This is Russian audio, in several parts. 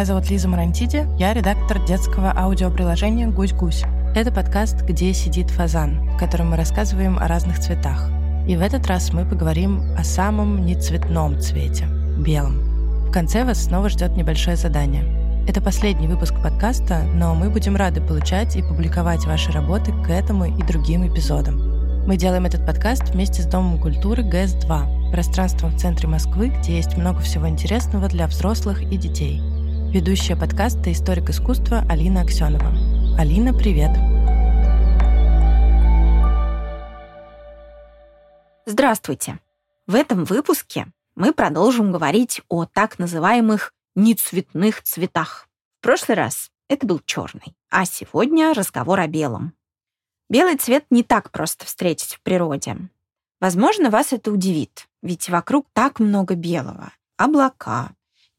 Меня зовут Лиза Марантиди, я редактор детского аудиоприложения «Гусь-гусь». Это подкаст «Где сидит фазан», в котором мы рассказываем о разных цветах. И в этот раз мы поговорим о самом нецветном цвете — белом. В конце вас снова ждет небольшое задание. Это последний выпуск подкаста, но мы будем рады получать и публиковать ваши работы к этому и другим эпизодам. Мы делаем этот подкаст вместе с Домом культуры ГЭС-2, пространством в центре Москвы, где есть много всего интересного для взрослых и детей. Ведущая подкаста «Историк искусства» Алина Аксенова. Алина, привет! Здравствуйте! В этом выпуске мы продолжим говорить о так называемых нецветных цветах. В прошлый раз это был черный, а сегодня разговор о белом. Белый цвет не так просто встретить в природе. Возможно, вас это удивит, ведь вокруг так много белого. Облака,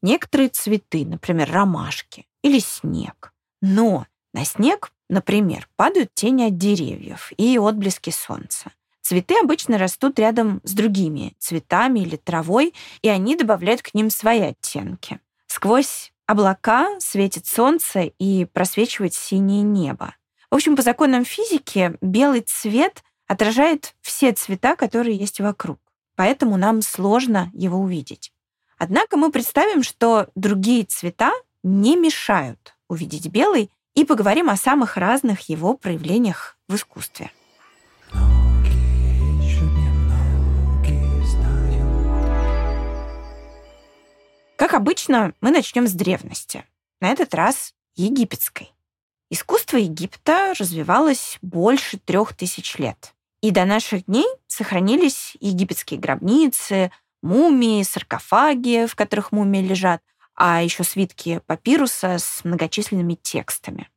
некоторые цветы, например, ромашки или снег. Но на снег, например, падают тени от деревьев и отблески солнца. Цветы обычно растут рядом с другими цветами или травой, и они добавляют к ним свои оттенки. Сквозь облака светит солнце и просвечивает синее небо. В общем, по законам физики белый цвет отражает все цвета, которые есть вокруг. Поэтому нам сложно его увидеть. Однако мы представим, что другие цвета не мешают увидеть белый и поговорим о самых разных его проявлениях в искусстве. Как обычно, мы начнем с древности. На этот раз египетской. Искусство Египта развивалось больше трех тысяч лет. И до наших дней сохранились египетские гробницы, мумии, саркофаги, в которых мумии лежат, а еще свитки папируса с многочисленными текстами.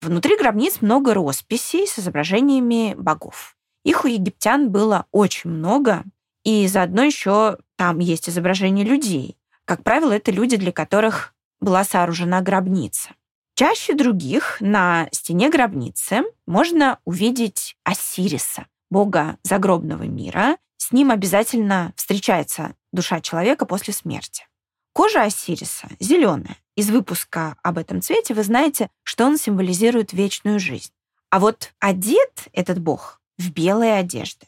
Внутри гробниц много росписей с изображениями богов. Их у египтян было очень много, и заодно еще там есть изображения людей. Как правило, это люди, для которых была сооружена гробница. Чаще других на стене гробницы можно увидеть Осириса бога загробного мира, с ним обязательно встречается душа человека после смерти. Кожа Осириса зеленая. Из выпуска об этом цвете вы знаете, что он символизирует вечную жизнь. А вот одет этот бог в белые одежды.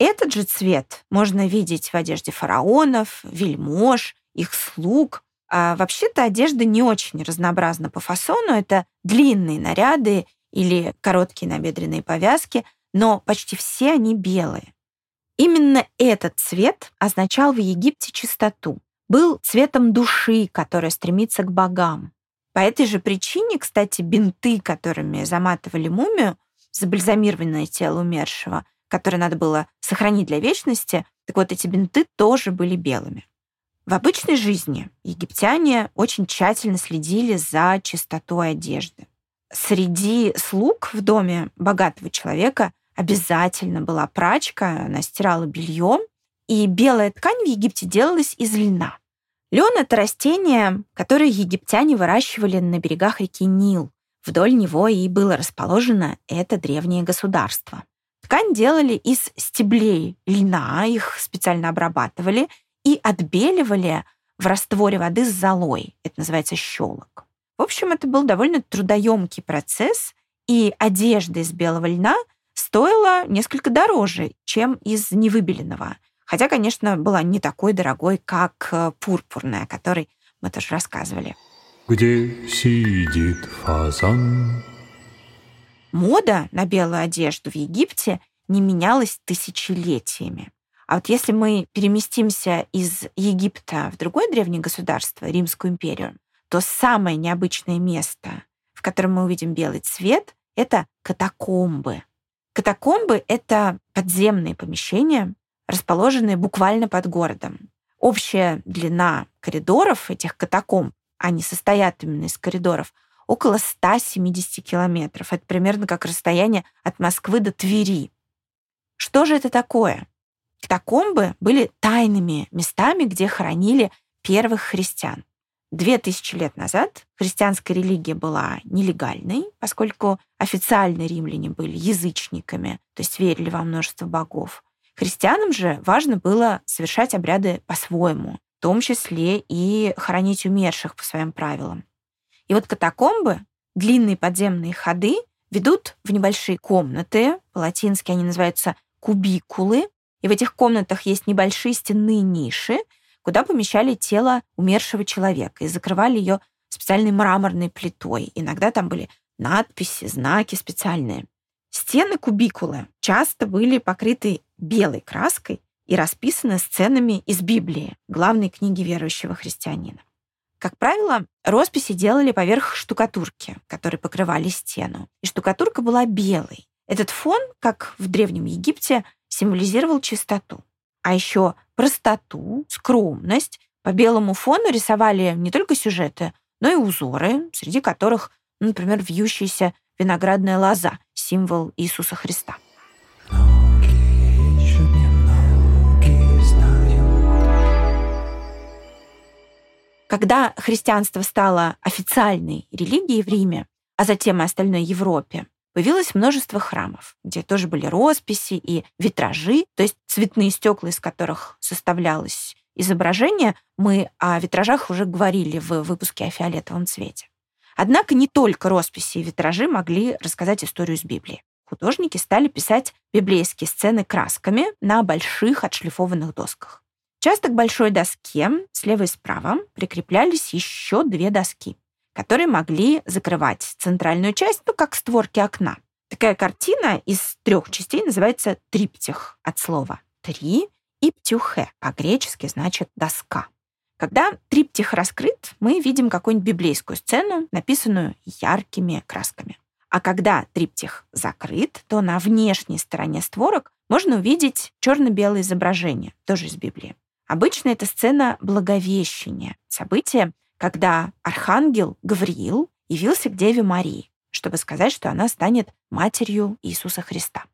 Этот же цвет можно видеть в одежде фараонов, вельмож, их слуг. А вообще-то одежда не очень разнообразна по фасону. Это длинные наряды или короткие набедренные повязки, но почти все они белые. Именно этот цвет означал в Египте чистоту, был цветом души, которая стремится к богам. По этой же причине, кстати, бинты, которыми заматывали мумию, забальзамированное тело умершего, которое надо было сохранить для вечности, так вот эти бинты тоже были белыми. В обычной жизни египтяне очень тщательно следили за чистотой одежды. Среди слуг в доме богатого человека обязательно была прачка, она стирала белье, и белая ткань в Египте делалась из льна. Лен — это растение, которое египтяне выращивали на берегах реки Нил. Вдоль него и было расположено это древнее государство. Ткань делали из стеблей льна, их специально обрабатывали и отбеливали в растворе воды с золой. Это называется щелок. В общем, это был довольно трудоемкий процесс, и одежда из белого льна — стоила несколько дороже, чем из невыбеленного. Хотя, конечно, была не такой дорогой, как э, пурпурная, о которой мы тоже рассказывали. Где сидит фазан? Мода на белую одежду в Египте не менялась тысячелетиями. А вот если мы переместимся из Египта в другое древнее государство, Римскую империю, то самое необычное место, в котором мы увидим белый цвет, это катакомбы. Катакомбы — это подземные помещения, расположенные буквально под городом. Общая длина коридоров этих катакомб, они состоят именно из коридоров, около 170 километров. Это примерно как расстояние от Москвы до Твери. Что же это такое? Катакомбы были тайными местами, где хоронили первых христиан. Две тысячи лет назад христианская религия была нелегальной, поскольку официально римляне были язычниками, то есть верили во множество богов. Христианам же важно было совершать обряды по-своему, том числе и хоронить умерших по своим правилам. И вот катакомбы, длинные подземные ходы, ведут в небольшие комнаты, по-латински они называются кубикулы, и в этих комнатах есть небольшие стенные ниши, куда помещали тело умершего человека и закрывали ее специальной мраморной плитой. Иногда там были надписи, знаки специальные. Стены кубикулы часто были покрыты белой краской и расписаны сценами из Библии, главной книги верующего христианина. Как правило, росписи делали поверх штукатурки, которые покрывали стену. И штукатурка была белой. Этот фон, как в Древнем Египте, символизировал чистоту. А еще простоту, скромность. По белому фону рисовали не только сюжеты, но и узоры, среди которых, например, вьющаяся виноградная лоза, символ Иисуса Христа. Когда христианство стало официальной религией в Риме, а затем и остальной Европе, появилось множество храмов, где тоже были росписи и витражи, то есть цветные стекла, из которых составлялось изображение. Мы о витражах уже говорили в выпуске о фиолетовом цвете. Однако не только росписи и витражи могли рассказать историю из Библии. Художники стали писать библейские сцены красками на больших отшлифованных досках. Часто к большой доске слева и справа прикреплялись еще две доски, которые могли закрывать центральную часть, ну, как створки окна. Такая картина из трех частей называется триптих от слова «три» и «птюхе», по-гречески значит «доска». Когда триптих раскрыт, мы видим какую-нибудь библейскую сцену, написанную яркими красками. А когда триптих закрыт, то на внешней стороне створок можно увидеть черно-белое изображение, тоже из Библии. Обычно это сцена Благовещения, событие, когда архангел Гавриил явился к Деве Марии, чтобы сказать, что она станет матерью Иисуса Христа.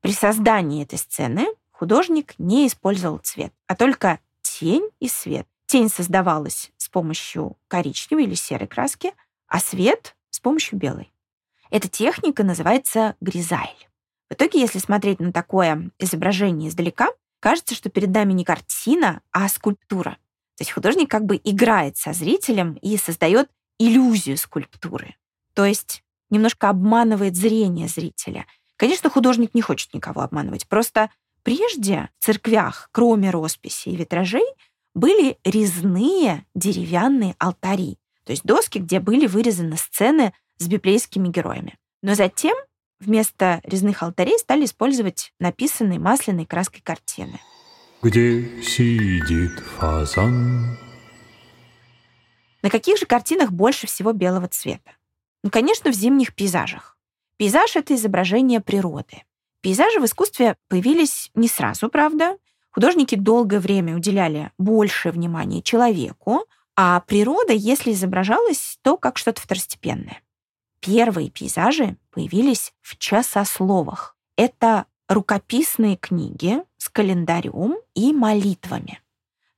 При создании этой сцены художник не использовал цвет, а только тень и свет. Тень создавалась с помощью коричневой или серой краски, а свет — с помощью белой. Эта техника называется гризайль. В итоге, если смотреть на такое изображение издалека, кажется, что перед нами не картина, а скульптура. То есть художник как бы играет со зрителем и создает иллюзию скульптуры. То есть немножко обманывает зрение зрителя. Конечно, художник не хочет никого обманывать. Просто прежде в церквях, кроме росписи и витражей, были резные деревянные алтари, то есть доски, где были вырезаны сцены с библейскими героями. Но затем Вместо резных алтарей стали использовать написанные масляной краской картины. Где сидит фазан? На каких же картинах больше всего белого цвета? Ну, конечно, в зимних пейзажах. Пейзаж — это изображение природы. Пейзажи в искусстве появились не сразу, правда. Художники долгое время уделяли больше внимания человеку, а природа, если изображалась, то как что-то второстепенное. Первые пейзажи появились в часословах. Это рукописные книги календарем и молитвами.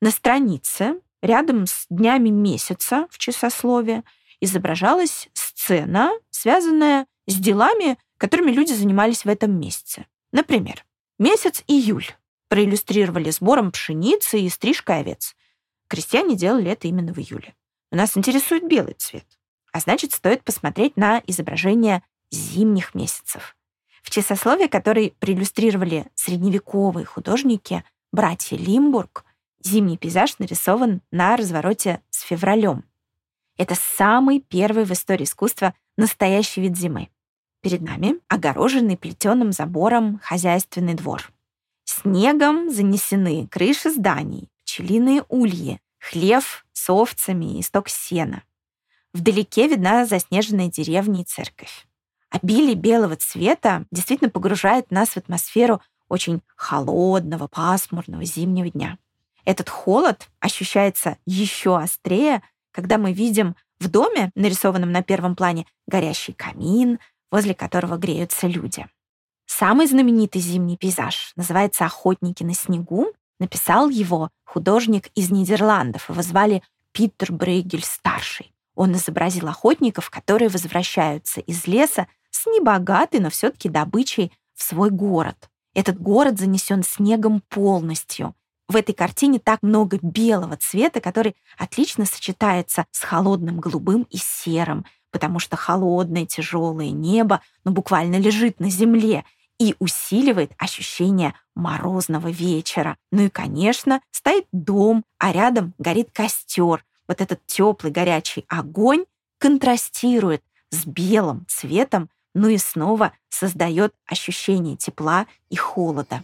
На странице рядом с днями месяца в часослове изображалась сцена, связанная с делами, которыми люди занимались в этом месяце. Например, месяц июль проиллюстрировали сбором пшеницы и стрижкой овец. Крестьяне делали это именно в июле. Нас интересует белый цвет. А значит, стоит посмотреть на изображения зимних месяцев. В часословии, который проиллюстрировали средневековые художники, братья Лимбург, зимний пейзаж нарисован на развороте с февралем. Это самый первый в истории искусства настоящий вид зимы. Перед нами огороженный плетеным забором хозяйственный двор. Снегом занесены крыши зданий, пчелиные ульи, хлев с овцами и сток сена. Вдалеке видна заснеженная деревня и церковь. Обилие белого цвета действительно погружает нас в атмосферу очень холодного, пасмурного зимнего дня. Этот холод ощущается еще острее, когда мы видим в доме, нарисованном на первом плане, горящий камин, возле которого греются люди. Самый знаменитый зимний пейзаж называется «Охотники на снегу». Написал его художник из Нидерландов. Его звали Питер Брейгель-старший. Он изобразил охотников, которые возвращаются из леса с небогатой, но все-таки добычей в свой город. Этот город занесен снегом полностью. в этой картине так много белого цвета, который отлично сочетается с холодным голубым и серым, потому что холодное тяжелое небо ну, буквально лежит на земле и усиливает ощущение морозного вечера. Ну и, конечно, стоит дом, а рядом горит костер. Вот этот теплый горячий огонь контрастирует с белым цветом, ну и снова создает ощущение тепла и холода.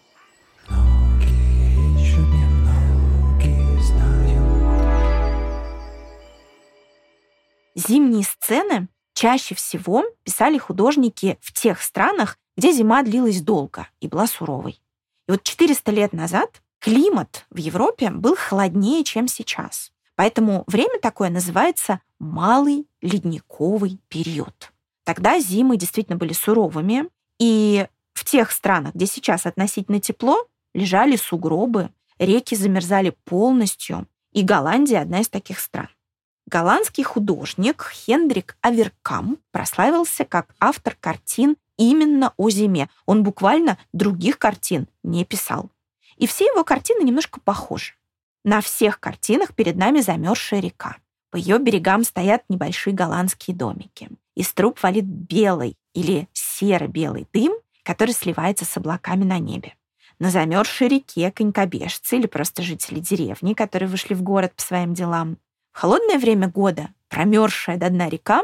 Зимние сцены чаще всего писали художники в тех странах, где зима длилась долго и была суровой. И вот 400 лет назад климат в Европе был холоднее, чем сейчас. Поэтому время такое называется малый ледниковый период. Тогда зимы действительно были суровыми, и в тех странах, где сейчас относительно тепло, лежали сугробы, реки замерзали полностью, и Голландия одна из таких стран. Голландский художник Хендрик Аверкам прославился как автор картин именно о зиме. Он буквально других картин не писал. И все его картины немножко похожи. На всех картинах перед нами замерзшая река. По ее берегам стоят небольшие голландские домики. Из труб валит белый или серо-белый дым, который сливается с облаками на небе. На замерзшей реке конькобежцы или просто жители деревни, которые вышли в город по своим делам. В холодное время года промерзшая до дна река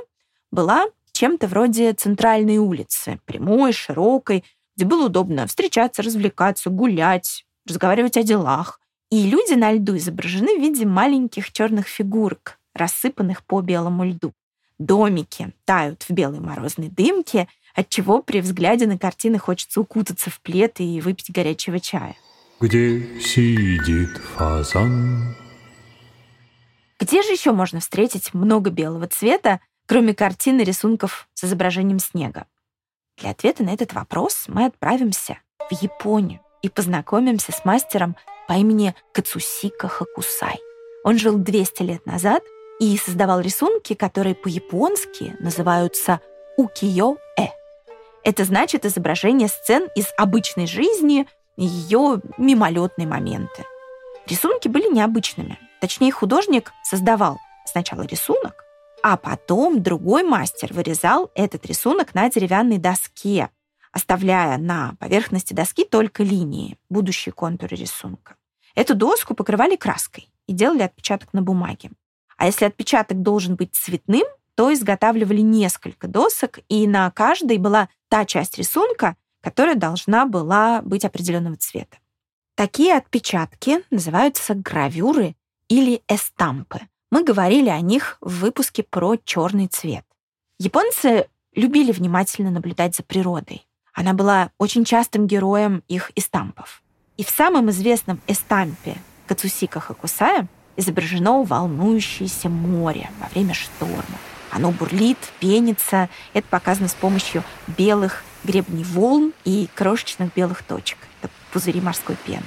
была чем-то вроде центральной улицы, прямой, широкой, где было удобно встречаться, развлекаться, гулять, разговаривать о делах. И люди на льду изображены в виде маленьких черных фигурок, рассыпанных по белому льду. Домики тают в белой морозной дымке, отчего при взгляде на картины хочется укутаться в плед и выпить горячего чая. Где сидит фазан? Где же еще можно встретить много белого цвета, кроме картин и рисунков с изображением снега? Для ответа на этот вопрос мы отправимся в Японию и познакомимся с мастером по имени Кацусика Хакусай. Он жил 200 лет назад и создавал рисунки, которые по-японски называются укиё-э. Это значит изображение сцен из обычной жизни и ее мимолетные моменты. Рисунки были необычными. Точнее, художник создавал сначала рисунок, а потом другой мастер вырезал этот рисунок на деревянной доске, оставляя на поверхности доски только линии, будущие контуры рисунка. Эту доску покрывали краской и делали отпечаток на бумаге. А если отпечаток должен быть цветным, то изготавливали несколько досок, и на каждой была та часть рисунка, которая должна была быть определенного цвета. Такие отпечатки называются гравюры или эстампы. Мы говорили о них в выпуске про черный цвет. Японцы любили внимательно наблюдать за природой. Она была очень частым героем их эстампов. И в самом известном эстампе Кацусика Хакусая изображено волнующееся море во время шторма. Оно бурлит, пенится. Это показано с помощью белых гребней волн и крошечных белых точек. Это пузыри морской пены.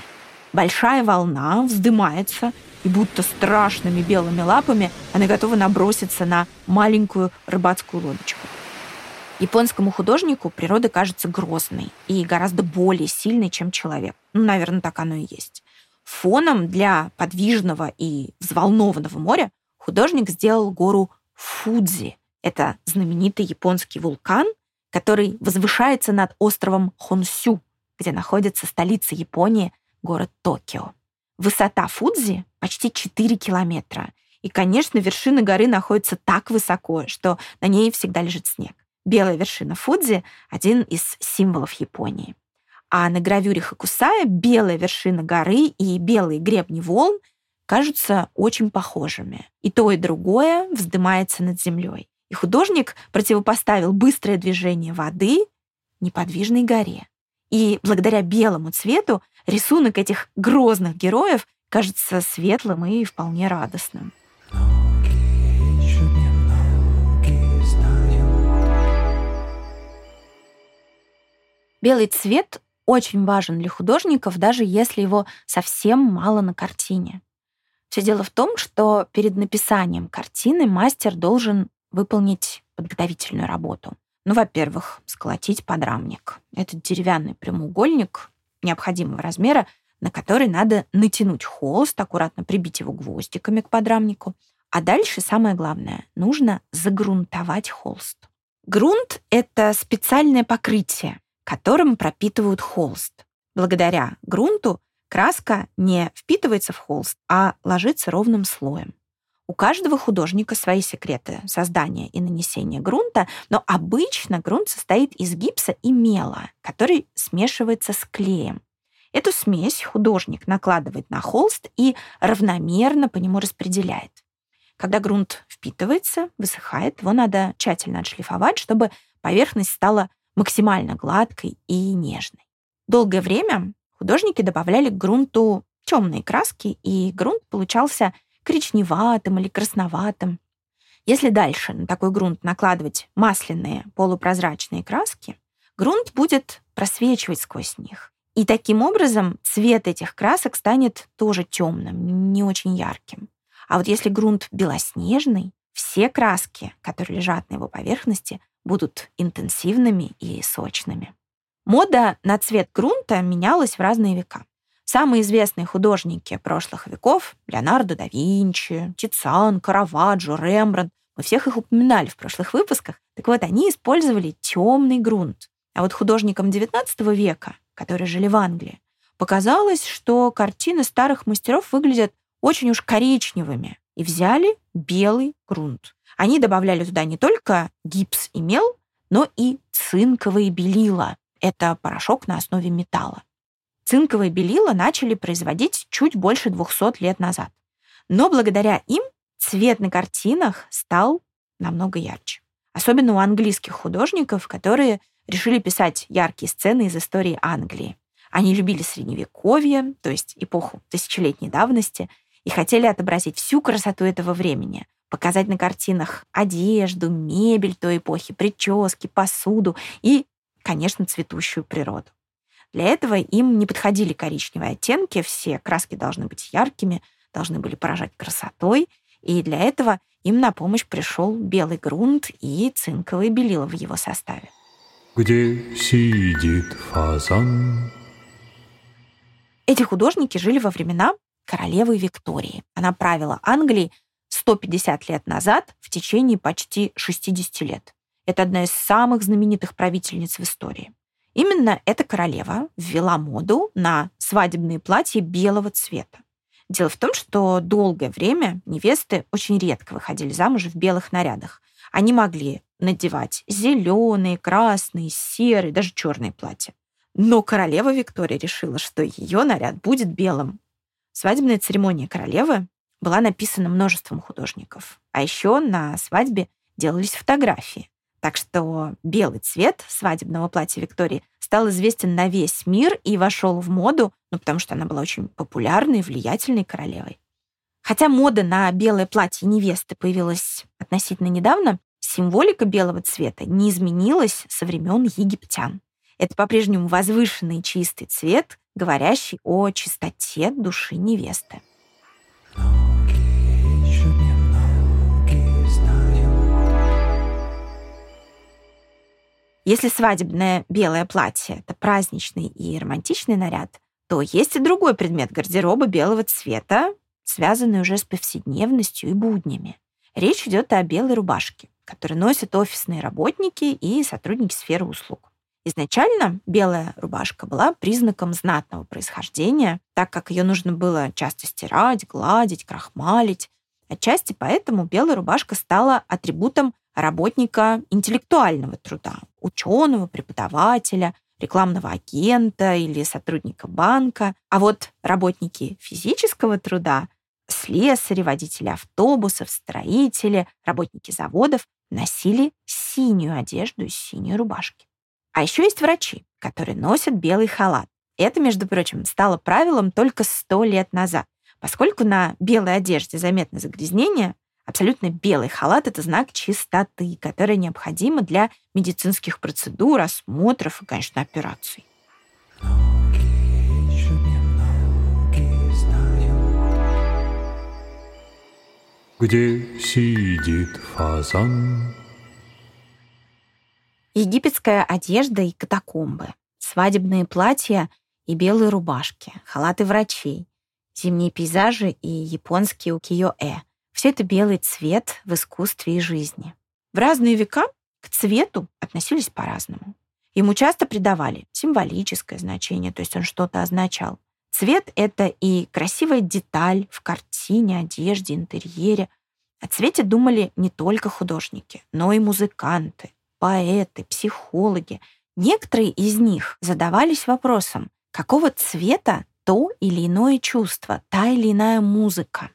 Большая волна вздымается, и будто страшными белыми лапами она готова наброситься на маленькую рыбацкую лодочку. Японскому художнику природа кажется грозной и гораздо более сильной, чем человек. Ну, наверное, так оно и есть. Фоном для подвижного и взволнованного моря художник сделал гору Фудзи. Это знаменитый японский вулкан, который возвышается над островом Хонсю, где находится столица Японии, город Токио. Высота Фудзи почти 4 километра. И, конечно, вершина горы находится так высоко, что на ней всегда лежит снег. Белая вершина Фудзи — один из символов Японии. А на гравюре Хакусая белая вершина горы и белые гребни волн кажутся очень похожими. И то, и другое вздымается над землей. И художник противопоставил быстрое движение воды неподвижной горе. И благодаря белому цвету рисунок этих грозных героев кажется светлым и вполне радостным. Белый цвет очень важен для художников, даже если его совсем мало на картине. Все дело в том, что перед написанием картины мастер должен выполнить подготовительную работу. Ну, во-первых, сколотить подрамник. Этот деревянный прямоугольник необходимого размера на который надо натянуть холст, аккуратно прибить его гвоздиками к подрамнику. А дальше самое главное, нужно загрунтовать холст. Грунт — это специальное покрытие, которым пропитывают холст. Благодаря грунту краска не впитывается в холст, а ложится ровным слоем. У каждого художника свои секреты создания и нанесения грунта, но обычно грунт состоит из гипса и мела, который смешивается с клеем. Эту смесь художник накладывает на холст и равномерно по нему распределяет. Когда грунт впитывается, высыхает, его надо тщательно отшлифовать, чтобы поверхность стала максимально гладкой и нежной. Долгое время художники добавляли к грунту темные краски, и грунт получался коричневатым или красноватым. Если дальше на такой грунт накладывать масляные полупрозрачные краски, грунт будет просвечивать сквозь них. И таким образом цвет этих красок станет тоже темным, не очень ярким. А вот если грунт белоснежный, все краски, которые лежат на его поверхности, будут интенсивными и сочными. Мода на цвет грунта менялась в разные века. Самые известные художники прошлых веков — Леонардо да Винчи, Тициан, Караваджо, Рембрандт, мы всех их упоминали в прошлых выпусках. Так вот, они использовали темный грунт. А вот художникам XIX века, которые жили в Англии, показалось, что картины старых мастеров выглядят очень уж коричневыми, и взяли белый грунт. Они добавляли туда не только гипс и мел, но и цинковые белила. Это порошок на основе металла. Цинковые белила начали производить чуть больше 200 лет назад. Но благодаря им цвет на картинах стал намного ярче. Особенно у английских художников, которые решили писать яркие сцены из истории Англии. Они любили средневековье, то есть эпоху тысячелетней давности, и хотели отобразить всю красоту этого времени, показать на картинах одежду, мебель той эпохи, прически, посуду и, конечно, цветущую природу. Для этого им не подходили коричневые оттенки, все краски должны быть яркими, должны были поражать красотой, и для этого им на помощь пришел белый грунт и цинковые белила в его составе. Где сидит фазан? Эти художники жили во времена королевы Виктории. Она правила Англией 150 лет назад в течение почти 60 лет. Это одна из самых знаменитых правительниц в истории. Именно эта королева ввела моду на свадебные платья белого цвета. Дело в том, что долгое время невесты очень редко выходили замуж в белых нарядах. Они могли надевать зеленые, красные, серые, даже черные платья. Но королева Виктория решила, что ее наряд будет белым. Свадебная церемония королевы была написана множеством художников. А еще на свадьбе делались фотографии. Так что белый цвет свадебного платья Виктории стал известен на весь мир и вошел в моду, ну, потому что она была очень популярной влиятельной королевой. Хотя мода на белое платье невесты появилась относительно недавно, символика белого цвета не изменилась со времен египтян. Это по-прежнему возвышенный чистый цвет, говорящий о чистоте души невесты. Если свадебное белое платье — это праздничный и романтичный наряд, то есть и другой предмет гардероба белого цвета, связанный уже с повседневностью и буднями. Речь идет о белой рубашке, которую носят офисные работники и сотрудники сферы услуг. Изначально белая рубашка была признаком знатного происхождения, так как ее нужно было часто стирать, гладить, крахмалить. Отчасти поэтому белая рубашка стала атрибутом работника интеллектуального труда, ученого, преподавателя, рекламного агента или сотрудника банка. А вот работники физического труда, слесари, водители автобусов, строители, работники заводов носили синюю одежду и синюю рубашки. А еще есть врачи, которые носят белый халат. Это, между прочим, стало правилом только сто лет назад. Поскольку на белой одежде заметно загрязнение, Абсолютно белый халат — это знак чистоты, которая необходима для медицинских процедур, осмотров и, конечно, операций. Где сидит фазан? Египетская одежда и катакомбы, свадебные платья и белые рубашки, халаты врачей, зимние пейзажи и японские укиё-э. Все это белый цвет в искусстве и жизни. В разные века к цвету относились по-разному. Ему часто придавали символическое значение, то есть он что-то означал. Цвет — это и красивая деталь в картине, одежде, интерьере. О цвете думали не только художники, но и музыканты, поэты, психологи. Некоторые из них задавались вопросом, какого цвета то или иное чувство, та или иная музыка.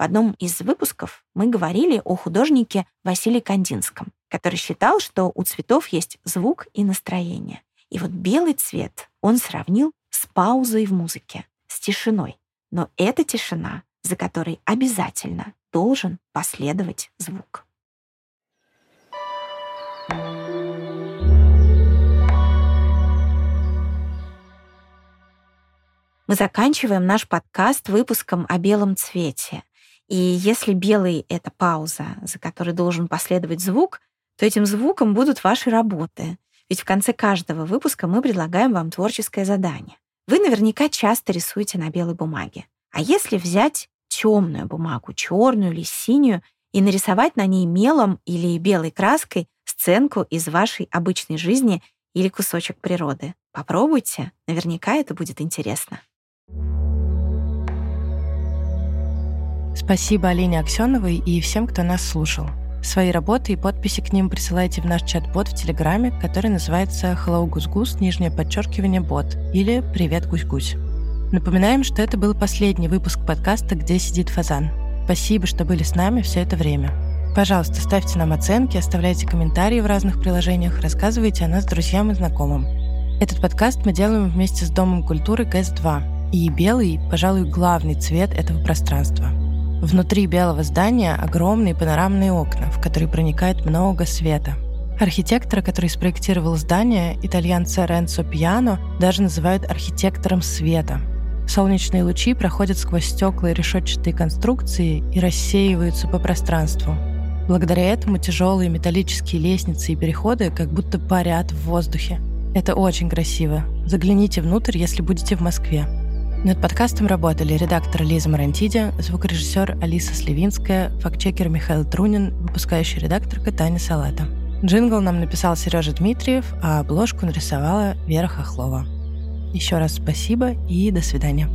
В одном из выпусков мы говорили о художнике Василии Кандинском, который считал, что у цветов есть звук и настроение. И вот белый цвет он сравнил с паузой в музыке, с тишиной. Но это тишина, за которой обязательно должен последовать звук. Мы заканчиваем наш подкаст выпуском о белом цвете. И если белый — это пауза, за которой должен последовать звук, то этим звуком будут ваши работы. Ведь в конце каждого выпуска мы предлагаем вам творческое задание. Вы наверняка часто рисуете на белой бумаге. А если взять темную бумагу, черную или синюю, и нарисовать на ней мелом или белой краской сценку из вашей обычной жизни или кусочек природы. Попробуйте, наверняка это будет интересно. Спасибо Алине Аксеновой и всем, кто нас слушал. Свои работы и подписи к ним присылайте в наш чат-бот в Телеграме, который называется Hello Гусь-Гус, нижнее подчеркивание бот, или Привет Гусь-Гусь. Напоминаем, что это был последний выпуск подкаста «Где сидит фазан». Спасибо, что были с нами все это время. Пожалуйста, ставьте нам оценки, оставляйте комментарии в разных приложениях, рассказывайте о нас друзьям и знакомым. Этот подкаст мы делаем вместе с Домом культуры ГЭС-2. И белый, пожалуй, главный цвет этого пространства – Внутри белого здания огромные панорамные окна, в которые проникает много света. Архитектора, который спроектировал здание, итальянца Ренцо Пьяно, даже называют архитектором света. Солнечные лучи проходят сквозь стекла и решетчатые конструкции и рассеиваются по пространству. Благодаря этому тяжелые металлические лестницы и переходы как будто парят в воздухе. Это очень красиво. Загляните внутрь, если будете в Москве. Над подкастом работали редактор Лиза Марантиди, звукорежиссер Алиса Сливинская, фактчекер Михаил Трунин, выпускающий редактор Таня Салата. Джингл нам написал Сережа Дмитриев, а обложку нарисовала Вера Хохлова. Еще раз спасибо и до свидания.